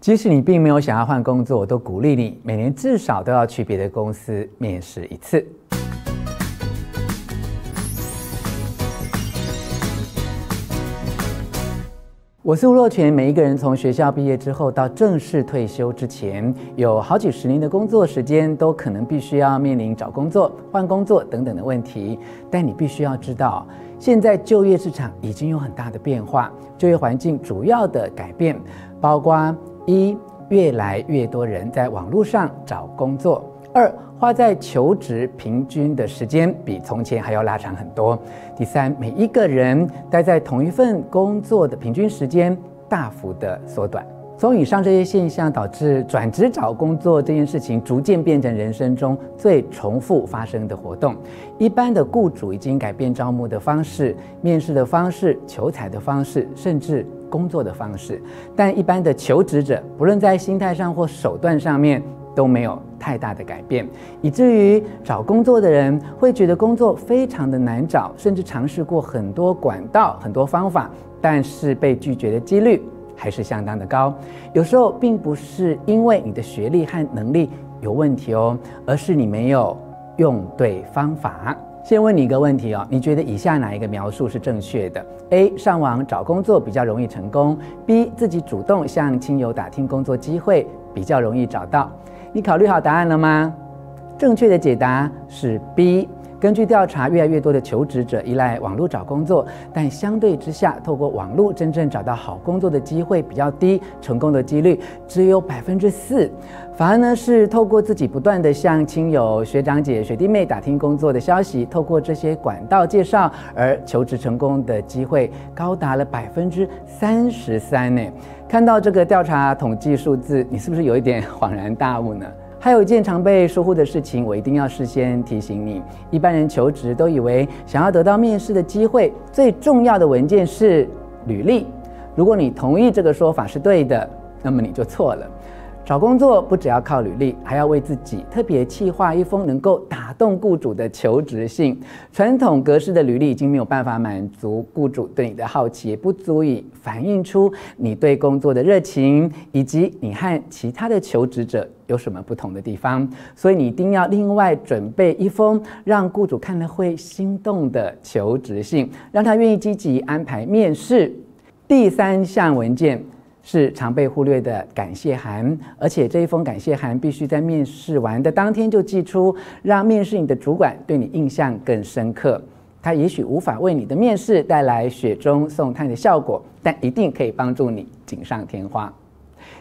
即使你并没有想要换工作，我都鼓励你每年至少都要去别的公司面试一次。我是吴若权。每一个人从学校毕业之后到正式退休之前，有好几十年的工作时间，都可能必须要面临找工作、换工作等等的问题。但你必须要知道，现在就业市场已经有很大的变化，就业环境主要的改变包括。一，越来越多人在网络上找工作；二，花在求职平均的时间比从前还要拉长很多；第三，每一个人待在同一份工作的平均时间大幅的缩短。从以上这些现象导致转职找工作这件事情逐渐变成人生中最重复发生的活动。一般的雇主已经改变招募的方式、面试的方式、求才的方式，甚至工作的方式。但一般的求职者，不论在心态上或手段上面都没有太大的改变，以至于找工作的人会觉得工作非常的难找，甚至尝试过很多管道、很多方法，但是被拒绝的几率还是相当的高，有时候并不是因为你的学历和能力有问题哦，而是你没有用对方法。先问你一个问题哦，你觉得以下哪一个描述是正确的？A. 上网找工作比较容易成功；B. 自己主动向亲友打听工作机会比较容易找到。你考虑好答案了吗？正确的解答是 B。根据调查，越来越多的求职者依赖网络找工作，但相对之下，透过网络真正找到好工作的机会比较低，成功的几率只有百分之四。反而呢，是透过自己不断地向亲友、学长姐、学弟妹打听工作的消息，透过这些管道介绍而求职成功的机会高达了百分之三十三呢。看到这个调查统计数字，你是不是有一点恍然大悟呢？还有一件常被疏忽的事情，我一定要事先提醒你。一般人求职都以为，想要得到面试的机会，最重要的文件是履历。如果你同意这个说法是对的，那么你就错了。找工作不只要靠履历，还要为自己特别企划一封能够打动雇主的求职信。传统格式的履历已经没有办法满足雇主对你的好奇，也不足以反映出你对工作的热情，以及你和其他的求职者有什么不同的地方。所以你一定要另外准备一封让雇主看了会心动的求职信，让他愿意积极安排面试。第三项文件。是常被忽略的感谢函，而且这一封感谢函必须在面试完的当天就寄出，让面试你的主管对你印象更深刻。他也许无法为你的面试带来雪中送炭的效果，但一定可以帮助你锦上添花。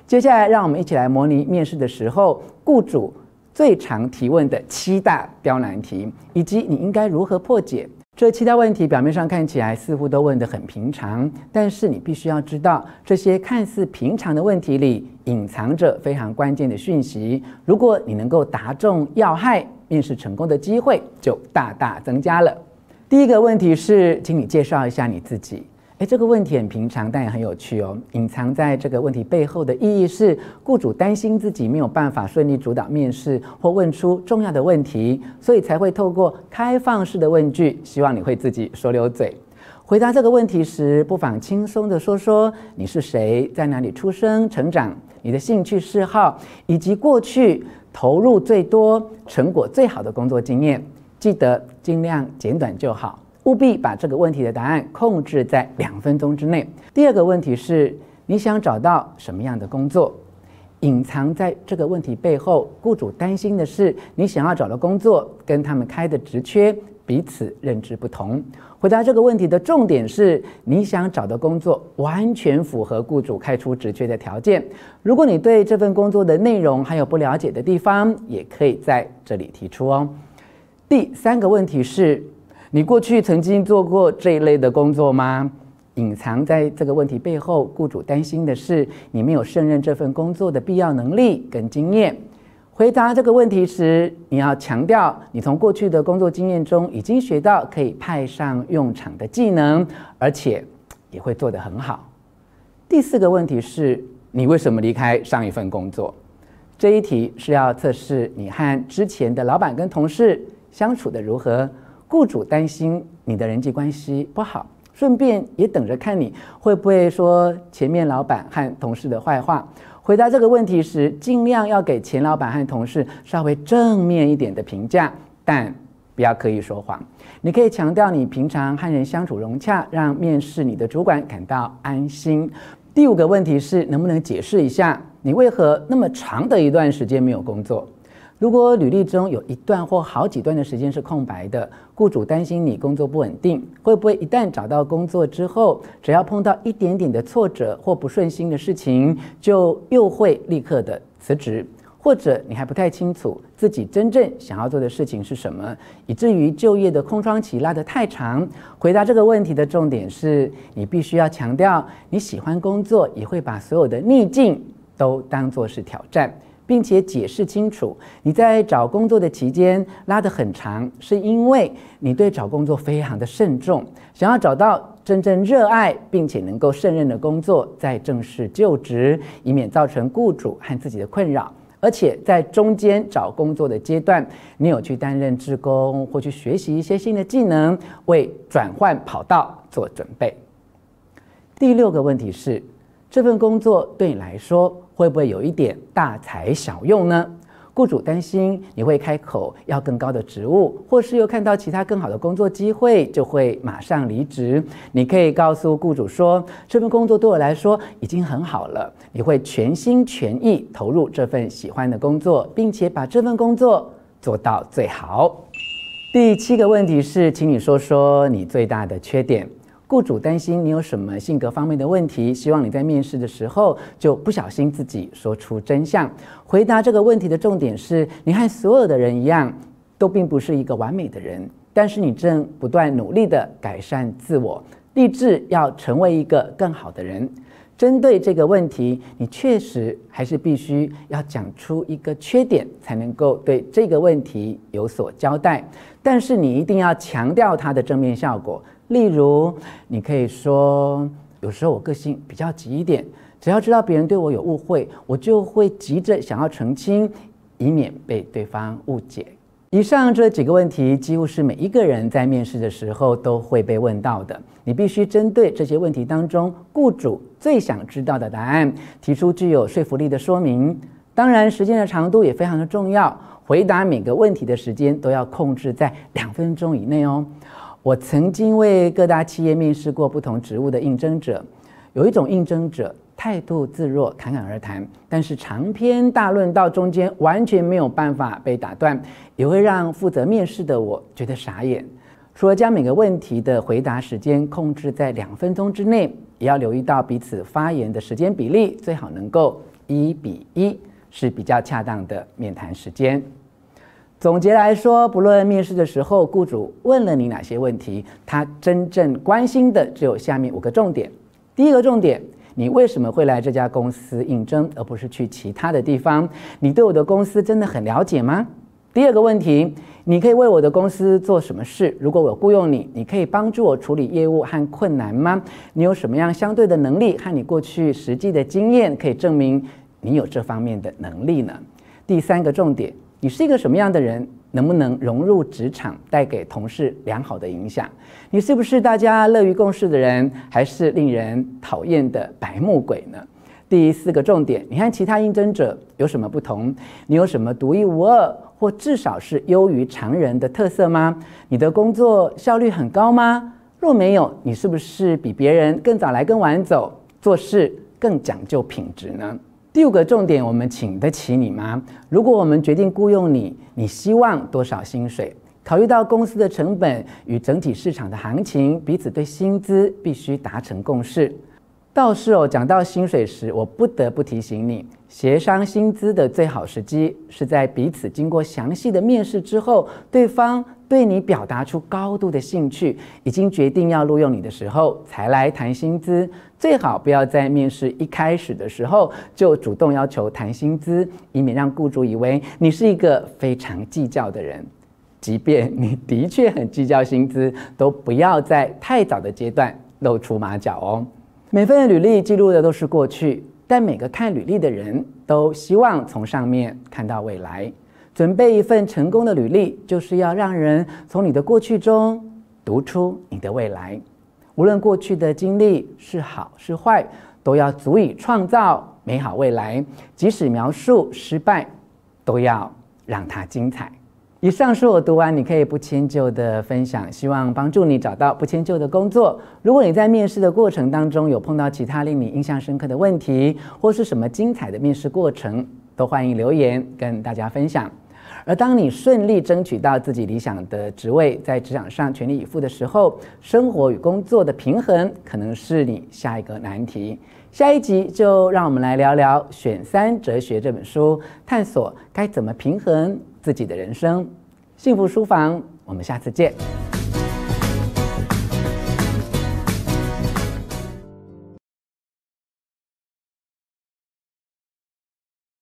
接下来，让我们一起来模拟面试的时候，雇主最常提问的七大刁难题，以及你应该如何破解。这七大问题表面上看起来似乎都问得很平常，但是你必须要知道，这些看似平常的问题里隐藏着非常关键的讯息。如果你能够答中要害，面试成功的机会就大大增加了。第一个问题是，请你介绍一下你自己。诶，这个问题很平常，但也很有趣哦。隐藏在这个问题背后的意义是，雇主担心自己没有办法顺利主导面试或问出重要的问题，所以才会透过开放式的问句，希望你会自己说溜嘴。回答这个问题时，不妨轻松地说说你是谁，在哪里出生、成长，你的兴趣嗜好，以及过去投入最多、成果最好的工作经验。记得尽量简短就好。务必把这个问题的答案控制在两分钟之内。第二个问题是，你想找到什么样的工作？隐藏在这个问题背后，雇主担心的是你想要找的工作跟他们开的职缺彼此认知不同。回答这个问题的重点是你想找的工作完全符合雇主开出职缺的条件。如果你对这份工作的内容还有不了解的地方，也可以在这里提出哦。第三个问题是。你过去曾经做过这一类的工作吗？隐藏在这个问题背后，雇主担心的是你没有胜任这份工作的必要能力跟经验。回答这个问题时，你要强调你从过去的工作经验中已经学到可以派上用场的技能，而且也会做得很好。第四个问题是你为什么离开上一份工作？这一题是要测试你和之前的老板跟同事相处得如何。雇主担心你的人际关系不好，顺便也等着看你会不会说前面老板和同事的坏话，回答这个问题时，尽量要给前老板和同事稍微正面一点的评价，但不要刻意说谎。你可以强调你平常和人相处融洽，让面试你的主管感到安心。第五个问题是，能不能解释一下你为何那么长的一段时间没有工作？如果履历中有一段或好几段的时间是空白的，雇主担心你工作不稳定，会不会一旦找到工作之后，只要碰到一点点的挫折或不顺心的事情，就又会立刻的辞职？或者你还不太清楚自己真正想要做的事情是什么，以至于就业的空窗期拉得太长？回答这个问题的重点是你必须要强调你喜欢工作，也会把所有的逆境都当作是挑战。并且解释清楚，你在找工作的期间拉得很长，是因为你对找工作非常的慎重，想要找到真正热爱并且能够胜任的工作，再正式就职，以免造成雇主和自己的困扰。而且在中间找工作的阶段，你有去担任志工或去学习一些新的技能，为转换跑道做准备。第六个问题是，这份工作对你来说，会不会有一点大材小用呢？雇主担心你会开口要更高的职务，或是又看到其他更好的工作机会，就会马上离职。你可以告诉雇主说，这份工作对我来说已经很好了，你会全心全意投入这份喜欢的工作，并且把这份工作做到最好。第七个问题是，请你说说你最大的缺点。雇主担心你有什么性格方面的问题，希望你在面试的时候就不小心自己说出真相。回答这个问题的重点是，你和所有的人一样，都并不是一个完美的人，但是你正不断努力地改善自我，立志要成为一个更好的人。针对这个问题，你确实还是必须要讲出一个缺点，才能够对这个问题有所交代。但是你一定要强调它的正面效果。例如，你可以说，有时候我个性比较急一点，只要知道别人对我有误会，我就会急着想要澄清，以免被对方误解。以上这几个问题，几乎是每一个人在面试的时候都会被问到的。你必须针对这些问题当中，雇主最想知道的答案，提出具有说服力的说明。当然，时间的长度也非常的重要，回答每个问题的时间都要控制在两分钟以内哦。我曾经为各大企业面试过不同职务的应征者，有一种应征者态度自若、侃侃而谈，但是长篇大论到中间完全没有办法被打断，也会让负责面试的我觉得傻眼。除了将每个问题的回答时间控制在两分钟之内，也要留意到彼此发言的时间比例，最好能够一比一，是比较恰当的面谈时间。总结来说，不论面试的时候，雇主问了你哪些问题，他真正关心的只有下面五个重点。第一个重点，你为什么会来这家公司应征，而不是去其他的地方？你对我的公司真的很了解吗？第二个问题，你可以为我的公司做什么事？如果我雇佣你，你可以帮助我处理业务和困难吗？你有什么样相对的能力和你过去实际的经验，可以证明你有这方面的能力呢？第三个重点。你是一个什么样的人？能不能融入职场，带给同事良好的影响？你是不是大家乐于共事的人，还是令人讨厌的白目鬼呢？第四个重点，你看其他应征者有什么不同？你有什么独一无二，或至少是优于常人的特色吗？你的工作效率很高吗？若没有，你是不是比别人更早来、更晚走，做事更讲究品质呢？六个重点，我们请得起你吗？如果我们决定雇佣你，你希望多少薪水？考虑到公司的成本与整体市场的行情，彼此对薪资必须达成共识。倒是哦，讲到薪水时，我不得不提醒你，协商薪资的最好时机是在彼此经过详细的面试之后，对方对你表达出高度的兴趣，已经决定要录用你的时候，才来谈薪资。最好不要在面试一开始的时候就主动要求谈薪资，以免让雇主以为你是一个非常计较的人。即便你的确很计较薪资，都不要在太早的阶段露出马脚哦。每份履历记录的都是过去，但每个看履历的人都希望从上面看到未来。准备一份成功的履历，就是要让人从你的过去中读出你的未来。无论过去的经历是好是坏，都要足以创造美好未来。即使描述失败，都要让它精彩。以上是我读完你可以不迁就的分享，希望帮助你找到不迁就的工作。如果你在面试的过程当中有碰到其他令你印象深刻的问题，或是什么精彩的面试过程，都欢迎留言跟大家分享。而当你顺利争取到自己理想的职位，在职场上全力以赴的时候，生活与工作的平衡可能是你下一个难题。下一集就让我们来聊聊《选三哲学》这本书，探索该怎么平衡自己的人生。幸福书房，我们下次见。